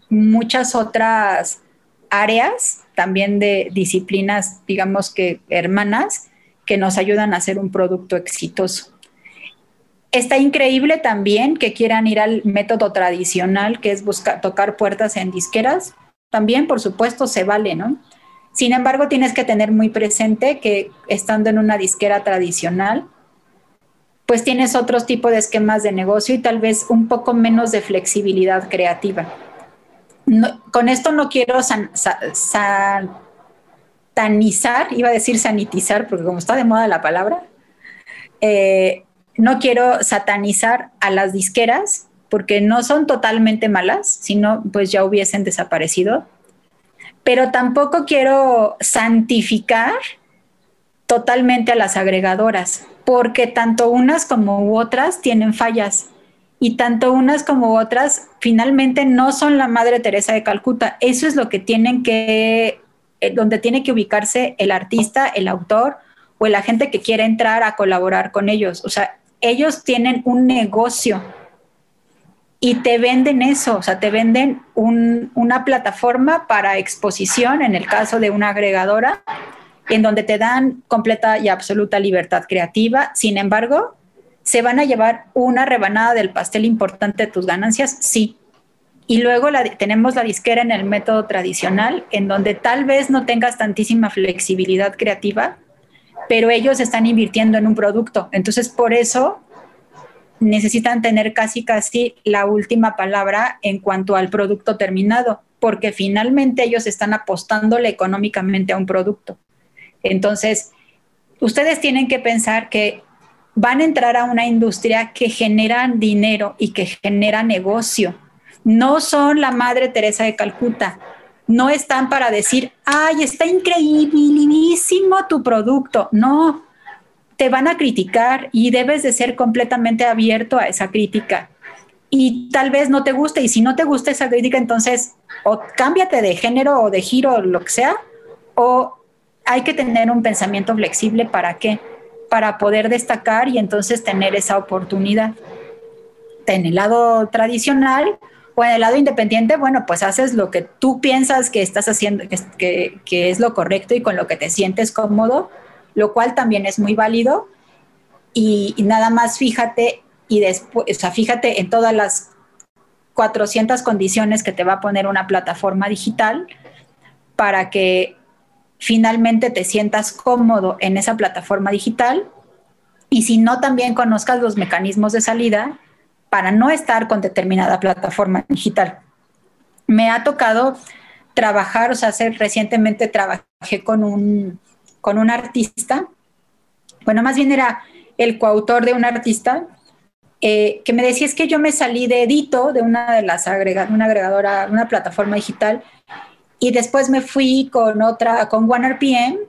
muchas otras áreas, también de disciplinas, digamos que hermanas, que nos ayudan a hacer un producto exitoso. Está increíble también que quieran ir al método tradicional, que es buscar, tocar puertas en disqueras. También, por supuesto, se vale, ¿no? Sin embargo, tienes que tener muy presente que estando en una disquera tradicional, pues tienes otro tipo de esquemas de negocio y tal vez un poco menos de flexibilidad creativa. con esto no quiero satanizar, iba a decir sanitizar, porque como está de moda la palabra, eh, no quiero satanizar a las disqueras porque no son totalmente malas, sino pues ya hubiesen desaparecido pero tampoco quiero santificar totalmente a las agregadoras, porque tanto unas como otras tienen fallas y tanto unas como otras finalmente no son la Madre Teresa de Calcuta. Eso es lo que tienen que, eh, donde tiene que ubicarse el artista, el autor o la gente que quiere entrar a colaborar con ellos. O sea, ellos tienen un negocio y te venden eso, o sea, te venden una plataforma para exposición, en el caso de una agregadora, en donde te dan completa y absoluta libertad creativa. Sin embargo, ¿se van a llevar una rebanada del pastel importante de tus ganancias? Sí. Y luego tenemos la disquera en el método tradicional, en donde tal vez no tengas tantísima flexibilidad creativa, pero ellos están invirtiendo en un producto. Entonces, por eso necesitan tener casi casi la última palabra en cuanto al producto terminado, porque finalmente ellos están apostándole económicamente a un producto. Entonces, ustedes tienen que pensar que van a entrar a una industria que genera dinero y que genera negocio. No son la Madre Teresa de Calcuta. No están para decir, ay, está increíbilísimo tu producto. No, te van a criticar y debes de ser completamente abierto a esa crítica. Y tal vez no te guste, y si no te gusta esa crítica, entonces o cámbiate de género o de giro o lo que sea, o hay que tener un pensamiento flexible para qué? Para poder destacar y entonces tener esa oportunidad. En el lado tradicional o en el lado independiente, bueno, pues haces lo que tú piensas que estás haciendo, que, que es lo correcto y con lo que te sientes cómodo lo cual también es muy válido. y, nada más fíjate y después, o sea, fíjate en todas las 400 condiciones que te va a poner una plataforma digital para que finalmente te sientas cómodo en esa plataforma digital y si no, también conozcas los mecanismos de salida para no estar con determinada plataforma digital. Me ha tocado trabajar, o sea, recientemente trabajé con un, con un artista, bueno, más bien era el coautor de un artista, eh, que me decía es que yo me salí de Edito, de una de las agregadoras, una agregadora, una plataforma digital, y después me fui con otra, con OneRPM,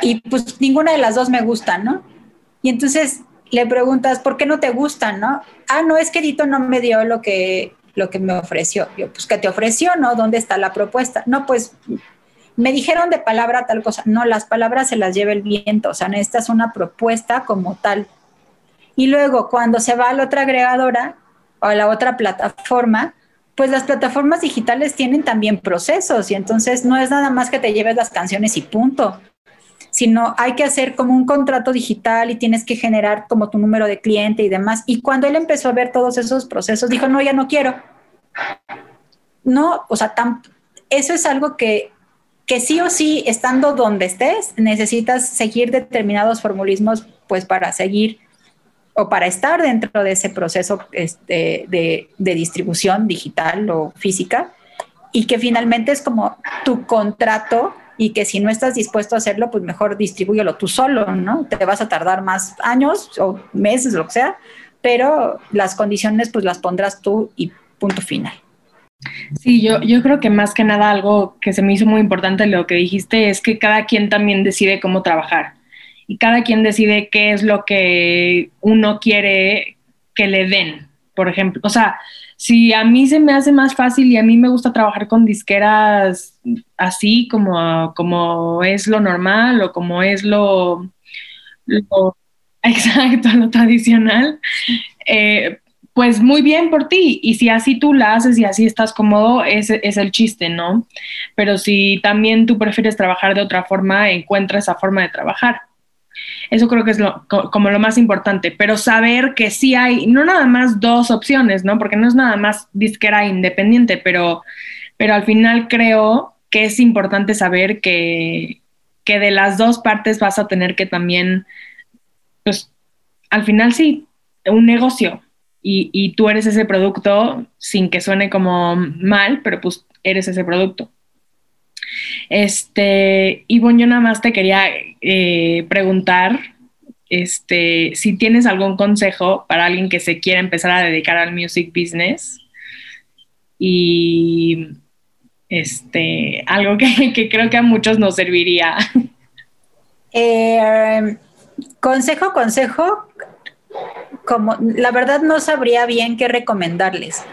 y pues ninguna de las dos me gusta, ¿no? Y entonces le preguntas, ¿por qué no te gustan, no? Ah, no, es que Edito no me dio lo que, lo que me ofreció. Yo, pues, ¿qué te ofreció, no? ¿Dónde está la propuesta? No, pues, me dijeron de palabra tal cosa. No, las palabras se las lleva el viento, o sea, necesitas una propuesta como tal. Y luego, cuando se va a la otra agregadora o a la otra plataforma, pues las plataformas digitales tienen también procesos y entonces no es nada más que te lleves las canciones y punto, sino hay que hacer como un contrato digital y tienes que generar como tu número de cliente y demás. Y cuando él empezó a ver todos esos procesos, dijo, no, ya no quiero. No, o sea, eso es algo que, que sí o sí, estando donde estés, necesitas seguir determinados formulismos, pues para seguir o para estar dentro de ese proceso este, de, de, distribución digital o física y que finalmente es como tu contrato y que si no estás dispuesto a hacerlo, pues mejor distribúyelo tú solo, ¿no? Te vas a tardar más años o meses, lo que sea, pero las condiciones pues las pondrás tú y punto final. Sí, yo, yo creo que más que nada algo que se me hizo muy importante lo que dijiste es que cada quien también decide cómo trabajar y cada quien decide qué es lo que uno quiere que le den, por ejemplo. O sea, si a mí se me hace más fácil y a mí me gusta trabajar con disqueras así como, como es lo normal o como es lo, exacto, lo tradicional, eh, pues muy bien por ti. Y si así tú la haces y así estás cómodo, ese es el chiste, ¿no? Pero si también tú prefieres trabajar de otra forma, encuentra esa forma de trabajar. Eso creo que es lo, como lo más importante, pero saber que sí hay, no nada más dos opciones, ¿no? Porque no es nada más disquera independiente, pero, pero al final creo que es importante saber que, que de las dos partes vas a tener que también, pues, al final sí, un negocio. Y, tú eres ese producto sin que suene como mal, pero pues eres ese producto. Este, y bueno, yo nada más te quería eh, preguntar este, si tienes algún consejo para alguien que se quiera empezar a dedicar al music business y este, algo que, creo que a muchos nos serviría. Eh, consejo, consejo, como la verdad no sabría bien qué recomendarles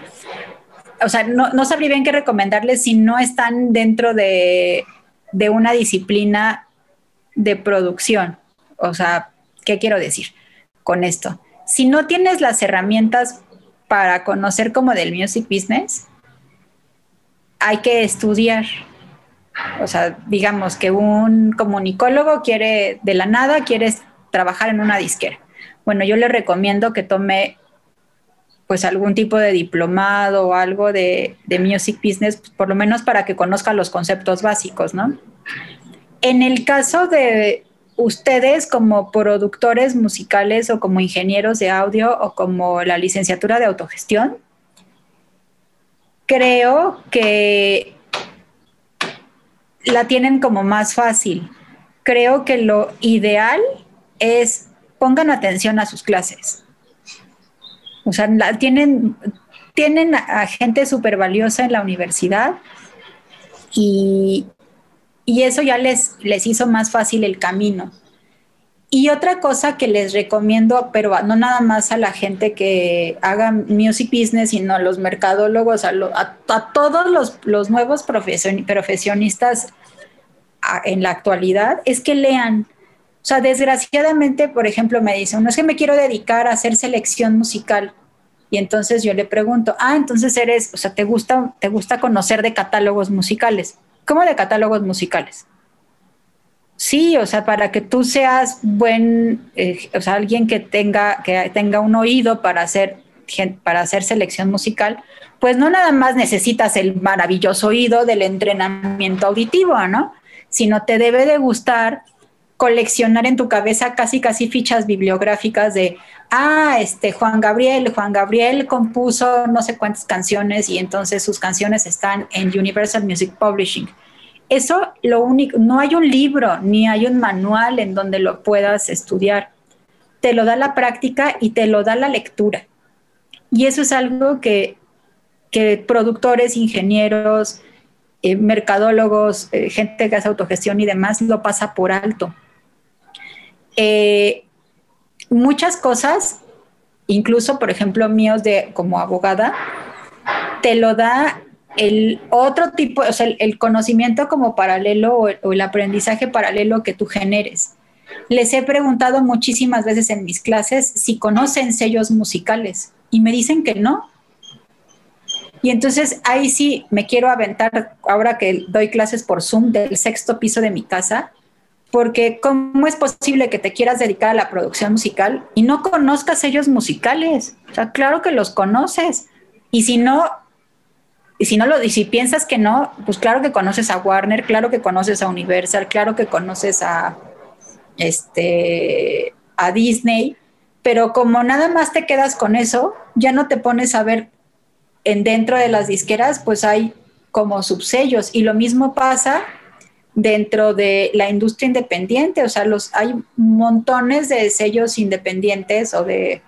o sea, no, sabría bien qué recomendarles si no están dentro de, una disciplina de producción. O sea, ¿qué quiero decir con esto? Si no tienes las herramientas para conocer como del music business, hay que estudiar. O sea, digamos que un comunicólogo quiere de la nada, quiere trabajar en una disquera. Bueno, yo le recomiendo que tome pues algún tipo de diplomado o algo de, music business, pues, por lo menos para que conozca los conceptos básicos, ¿no? En el caso de ustedes como productores musicales o como ingenieros de audio o como la licenciatura de autogestión, creo que la tienen como más fácil. Creo que lo ideal es pongan atención a sus clases. O sea, tienen, tienen a gente súper valiosa en la universidad y, eso ya les, les hizo más fácil el camino. Y otra cosa que les recomiendo, pero no nada más a la gente que haga music business, sino a los mercadólogos, a, a, todos los, los nuevos profesionistas en la actualidad, es que lean. O sea, desgraciadamente, por ejemplo, me dicen, no es que me quiero dedicar a hacer selección musical. Y entonces yo le pregunto, ah, entonces eres, o sea, ¿te gusta, te gusta conocer de catálogos musicales? ¿Cómo de catálogos musicales? Sí, o sea, para que tú seas buen, eh, o sea, alguien que tenga, que tenga un oído para hacer, para hacer selección musical, pues no nada más necesitas el maravilloso oído del entrenamiento auditivo, ¿no? Sino te debe de gustar coleccionar en tu cabeza casi casi fichas bibliográficas de, ah, este Juan Gabriel, Juan Gabriel compuso no sé cuántas canciones y entonces sus canciones están en Universal Music Publishing. Eso lo único, no hay un libro ni hay un manual en donde lo puedas estudiar. Te lo da la práctica y te lo da la lectura. Y eso es algo que, que productores, ingenieros, eh, mercadólogos, eh, gente que hace autogestión y demás lo pasa por alto. Eh, muchas cosas, incluso por ejemplo míos de como abogada, te lo da el otro tipo, o sea, el, conocimiento como paralelo o el, aprendizaje paralelo que tú generes. Les he preguntado muchísimas veces en mis clases si conocen sellos musicales y me dicen que no. Y entonces ahí sí me quiero aventar, ahora que doy clases por Zoom del sexto piso de mi casa, porque ¿cómo es posible que te quieras dedicar a la producción musical y no conozcas ellos musicales? O sea, claro que los conoces. Y si no, y si no lo, y si piensas que no, pues claro que conoces a Warner, claro que conoces a Universal, claro que conoces a este a Disney, pero como nada más te quedas con eso, ya no te pones a ver en dentro de las disqueras, pues hay como subsellos y lo mismo pasa dentro de la industria independiente, o sea, los, hay montones de sellos independientes o de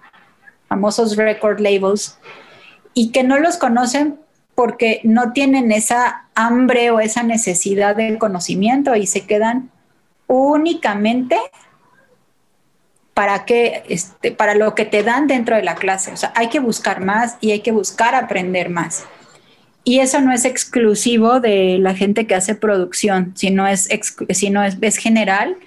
famosos record labels y que no los conocen porque no tienen esa hambre o esa necesidad de conocimiento y se quedan únicamente para que este, para lo que te dan dentro de la clase, o sea, hay que buscar más y hay que buscar aprender más. Y eso no es exclusivo de la gente que hace producción, sino es, general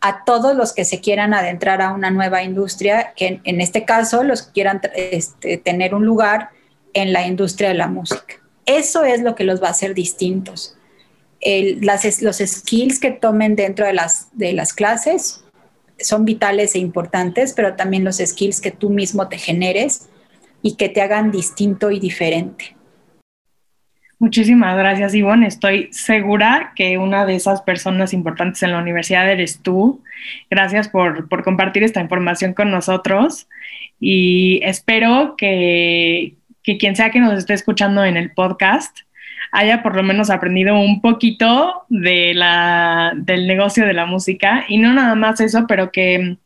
a todos los que se quieran adentrar a una nueva industria, que en, este caso los que quieran este, tener un lugar en la industria de la música. Eso es lo que los va a hacer distintos. los skills que tomen dentro de las clases son vitales e importantes, pero también los skills que tú mismo te generes y que te hagan distinto y diferente. Muchísimas gracias, Ivonne. Estoy segura que una de esas personas importantes en la universidad eres tú. Gracias por, compartir esta información con nosotros y espero que, quien sea que nos esté escuchando en el podcast haya por lo menos aprendido un poquito de la, del negocio de la música y no nada más eso, pero que,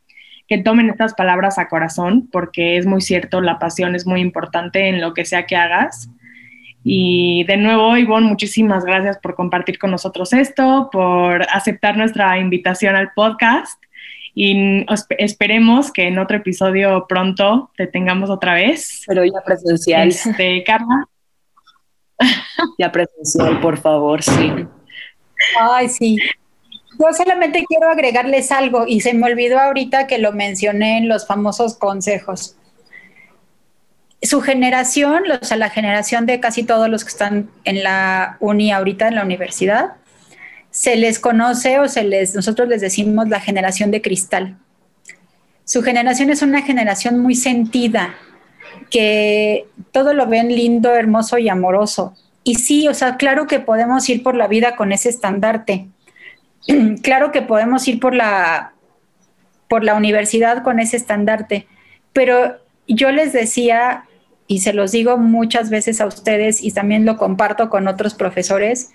que tomen estas palabras a corazón porque es muy cierto, la pasión es muy importante en lo que sea que hagas y de nuevo, Ivonne, muchísimas gracias por compartir con nosotros esto, por aceptar nuestra invitación al podcast y esperemos que en otro episodio pronto te tengamos otra vez. Pero ya presencial. Este, Carla. Ya presencial, por favor, sí. Ay, sí. Yo solamente quiero agregarles algo y se me olvidó ahorita que lo mencioné en los famosos consejos su generación, o sea, la generación de casi todos los que están en la uni ahorita, en la universidad, se les conoce o se les, nosotros les decimos la generación de cristal. Su generación es una generación muy sentida, que todo lo ven lindo, hermoso y amoroso. Y sí, o sea, claro que podemos ir por la vida con ese estandarte. claro que podemos ir por la, por la universidad con ese estandarte. Pero yo les decía y se los digo muchas veces a ustedes y también lo comparto con otros profesores,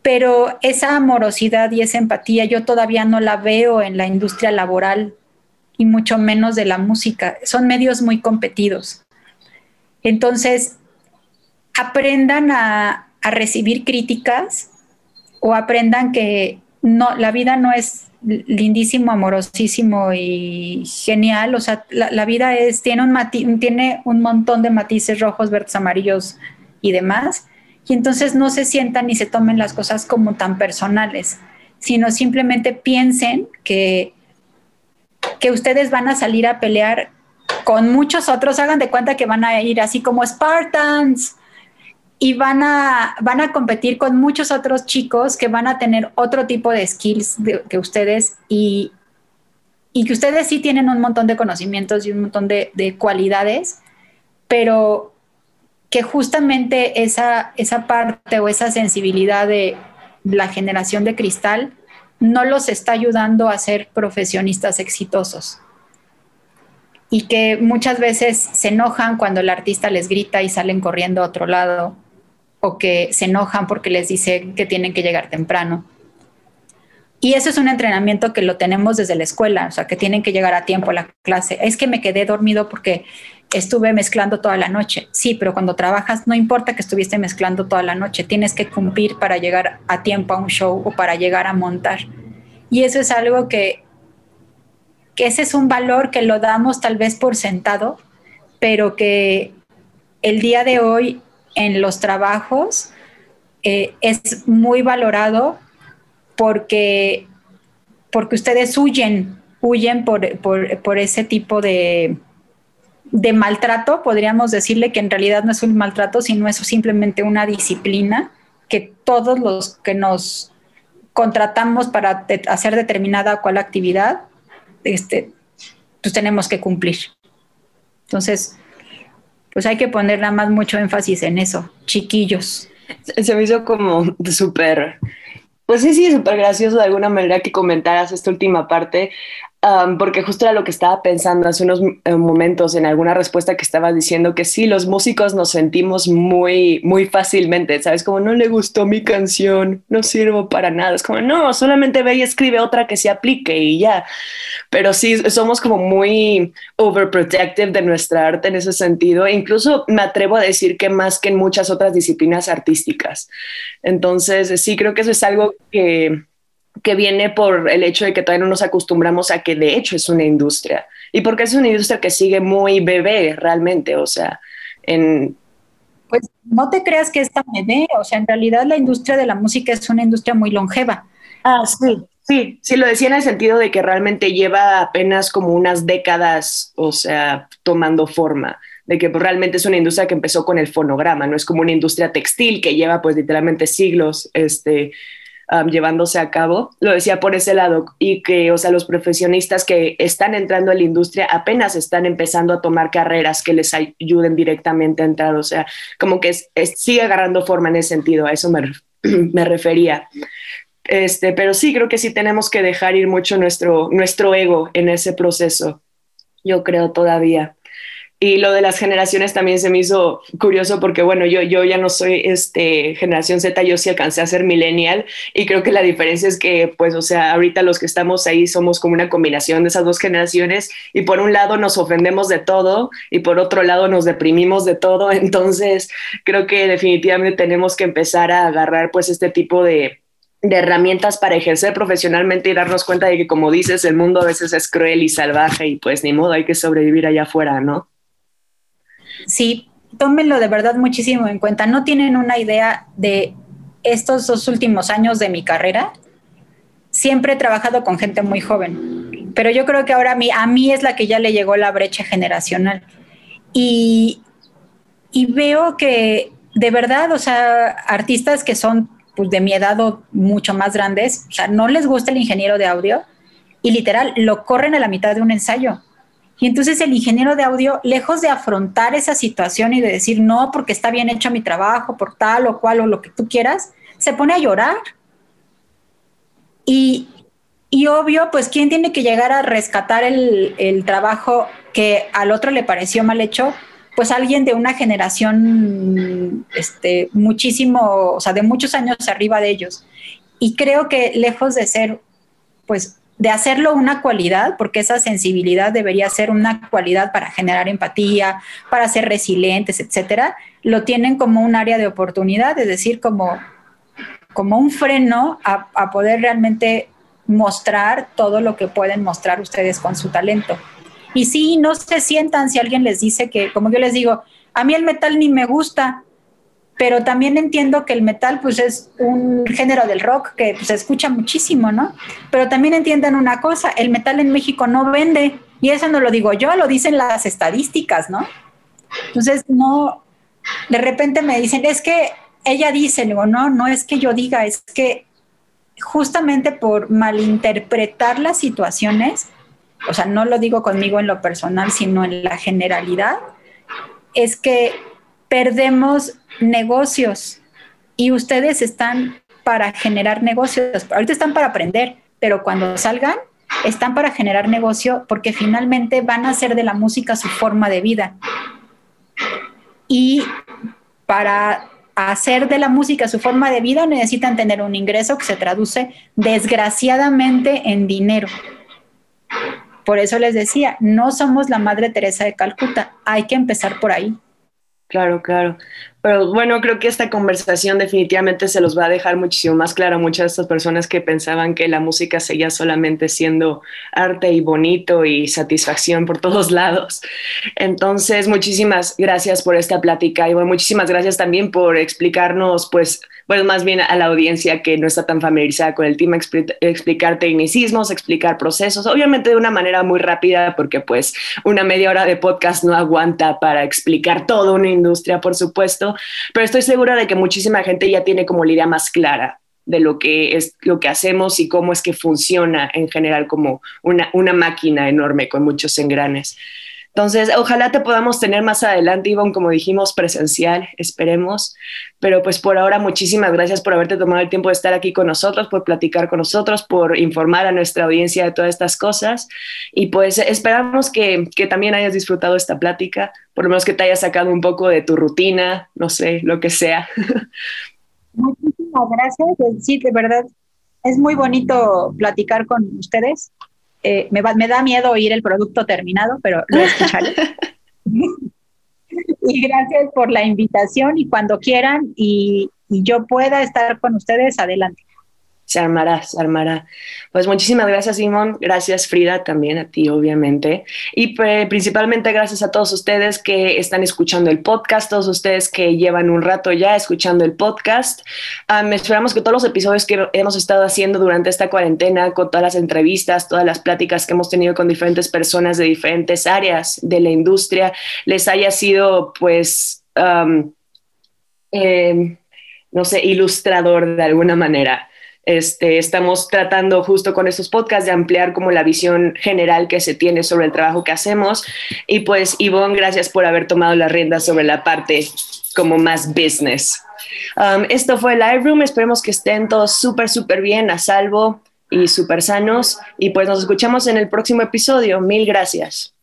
pero esa amorosidad y esa empatía yo todavía no la veo en la industria laboral y mucho menos de la música. Son medios muy competidos. Entonces, aprendan a, a recibir críticas o aprendan que no, la vida no es lindísimo, amorosísimo y genial. O sea, la, vida es, tiene un, tiene un montón de matices rojos, verdes, amarillos y demás. Y entonces no se sientan ni se tomen las cosas como tan personales, sino simplemente piensen que, que ustedes van a salir a pelear con muchos otros. Hagan de cuenta que van a ir así como Spartans y van a, van a competir con muchos otros chicos que van a tener otro tipo de skills que ustedes y, y, que ustedes sí tienen un montón de conocimientos y un montón de, de cualidades, pero que justamente esa, esa parte o esa sensibilidad de la generación de cristal no los está ayudando a ser profesionistas exitosos. Y que muchas veces se enojan cuando el artista les grita y salen corriendo a otro lado o que se enojan porque les dice que tienen que llegar temprano. Y eso es un entrenamiento que lo tenemos desde la escuela, o sea, que tienen que llegar a tiempo a la clase. Es que me quedé dormido porque estuve mezclando toda la noche. Sí, pero cuando trabajas no importa que estuviste mezclando toda la noche, tienes que cumplir para llegar a tiempo a un show o para llegar a montar. Y eso es algo que ese es un valor que lo damos tal vez por sentado, pero que el día de hoy en los trabajos eh, es muy valorado porque, porque ustedes huyen, huyen por, por ese tipo de, de maltrato, podríamos decirle que en realidad no es un maltrato, sino es simplemente una disciplina que todos los que nos contratamos para hacer determinada cual actividad, este, pues tenemos que cumplir. Entonces, pues hay que poner nada más mucho énfasis en eso, chiquillos. Se me hizo como súper, pues sí, sí, súper gracioso de alguna manera que comentaras esta última parte, porque justo era lo que estaba pensando hace unos eh, momentos en alguna respuesta que estabas diciendo que sí, los músicos nos sentimos muy, muy fácilmente, ¿sabes? Como no le gustó mi canción, no sirvo para nada. Es como, no, solamente ve y escribe otra que se aplique y ya. Pero sí, somos como muy overprotective de nuestra arte en ese sentido. E incluso me atrevo a decir que más que en muchas otras disciplinas artísticas. Entonces, sí, creo que eso es algo que que viene por el hecho de que todavía no nos acostumbramos a que de hecho es una industria y porque es una industria que sigue muy bebé realmente, o sea, en... Pues no te creas que está bebé, o sea, en realidad la industria de la música es una industria muy longeva. Ah, sí, sí, sí, lo decía en el sentido de que realmente lleva apenas como unas décadas, o sea, tomando forma de que pues, realmente es una industria que empezó con el fonograma, no es como una industria textil que lleva pues literalmente siglos este, llevándose a cabo. Lo decía por ese lado y que, o sea, los profesionistas que están entrando a la industria apenas están empezando a tomar carreras que les ayuden directamente a entrar, o sea, como que sigue agarrando forma en ese sentido, a eso me, me refería. Este, pero sí, creo que sí tenemos que dejar ir mucho nuestro, nuestro ego en ese proceso, yo creo todavía. Y lo de las generaciones también se me hizo curioso porque, bueno, yo, yo ya no soy este, generación Z, yo sí alcancé a ser millennial y creo que la diferencia es que, pues, o sea, ahorita los que estamos ahí somos como una combinación de esas dos generaciones y por un lado nos ofendemos de todo y por otro lado nos deprimimos de todo. Entonces, creo que definitivamente tenemos que empezar a agarrar pues este tipo de, de herramientas para ejercer profesionalmente y darnos cuenta de que, como dices, el mundo a veces es cruel y salvaje y pues ni modo, hay que sobrevivir allá afuera, ¿no? Sí, tómenlo de verdad muchísimo en cuenta. No tienen una idea de estos dos últimos años de mi carrera. Siempre he trabajado con gente muy joven, pero yo creo que ahora a mí, es la que ya le llegó la brecha generacional. Y, y veo que de verdad, o sea, artistas que son pues, de mi edad o mucho más grandes, o sea, no les gusta el ingeniero de audio y literal lo corren a la mitad de un ensayo. Y entonces el ingeniero de audio, lejos de afrontar esa situación y de decir, no, porque está bien hecho mi trabajo, por tal o cual o lo que tú quieras, se pone a llorar. Y, y obvio, pues, ¿quién tiene que llegar a rescatar el, el, trabajo que al otro le pareció mal hecho? Pues alguien de una generación este, muchísimo, o sea, de muchos años arriba de ellos. Y creo que lejos de ser, pues, de hacerlo una cualidad, porque esa sensibilidad debería ser una cualidad para generar empatía, para ser resilientes, etcétera, lo tienen como un área de oportunidad, es decir, como, como un freno a, a poder realmente mostrar todo lo que pueden mostrar ustedes con su talento. Y sí, no se sientan si alguien les dice que, como yo les digo, a mí el metal ni me gusta, pero también entiendo que el metal pues es un género del rock que pues, se escucha muchísimo, ¿no? Pero también entiendan una cosa, el metal en México no vende y eso no lo digo yo, lo dicen las estadísticas, ¿no? Entonces no de repente me dicen, es que ella dice, digo, no, no es que yo diga, es que justamente por malinterpretar las situaciones, o sea, no lo digo conmigo en lo personal, sino en la generalidad, es que perdemos negocios y ustedes están para generar negocios. Ahorita están para aprender, pero cuando salgan, están para generar negocio porque finalmente van a hacer de la música su forma de vida. Y para hacer de la música su forma de vida necesitan tener un ingreso que se traduce desgraciadamente en dinero. Por eso les decía, no somos la Madre Teresa de Calcuta, hay que empezar por ahí. Claro, claro. Pero bueno, creo que esta conversación definitivamente se los va a dejar muchísimo más claro a muchas de estas personas que pensaban que la música seguía solamente siendo arte y bonito y satisfacción por todos lados. Entonces, muchísimas gracias por esta plática y muchísimas gracias también por explicarnos, pues, bueno, más bien a la audiencia que no está tan familiarizada con el tema, explicar tecnicismos, explicar procesos, obviamente de una manera muy rápida, porque pues una media hora de podcast no aguanta para explicar toda una industria, por supuesto, pero estoy segura de que muchísima gente ya tiene como la idea más clara de lo que es lo que hacemos y cómo es que funciona en general como una, una máquina enorme con muchos engranes. Entonces, ojalá te podamos tener más adelante, Ivonne, como dijimos, presencial, esperemos. Pero pues por ahora, muchísimas gracias por haberte tomado el tiempo de estar aquí con nosotros, por platicar con nosotros, por informar a nuestra audiencia de todas estas cosas. Y pues esperamos que, que también hayas disfrutado esta plática, por lo menos que te hayas sacado un poco de tu rutina, no sé, lo que sea. Muchísimas gracias. Sí, de verdad, es muy bonito platicar con ustedes. Eh, me, da miedo oír el producto terminado, pero lo escucharé. y gracias por la invitación y cuando quieran y yo pueda estar con ustedes, adelante se armará, se armará. Pues muchísimas gracias, Simón. Gracias, Frida, también a ti, obviamente. Y principalmente gracias a todos ustedes que están escuchando el podcast, todos ustedes que llevan un rato ya escuchando el podcast. Um, esperamos que todos los episodios que hemos estado haciendo durante esta cuarentena, con todas las entrevistas, todas las pláticas que hemos tenido con diferentes personas de diferentes áreas de la industria, les haya sido, pues, no sé, ilustrador de alguna manera. Este, estamos tratando justo con estos podcasts de ampliar como la visión general que se tiene sobre el trabajo que hacemos. Y pues, Ivonne, gracias por haber tomado las riendas sobre la parte como más business. Um, esto fue Live Room. Esperemos que estén todos súper, súper bien, a salvo y súper sanos. Y pues nos escuchamos en el próximo episodio. Mil gracias.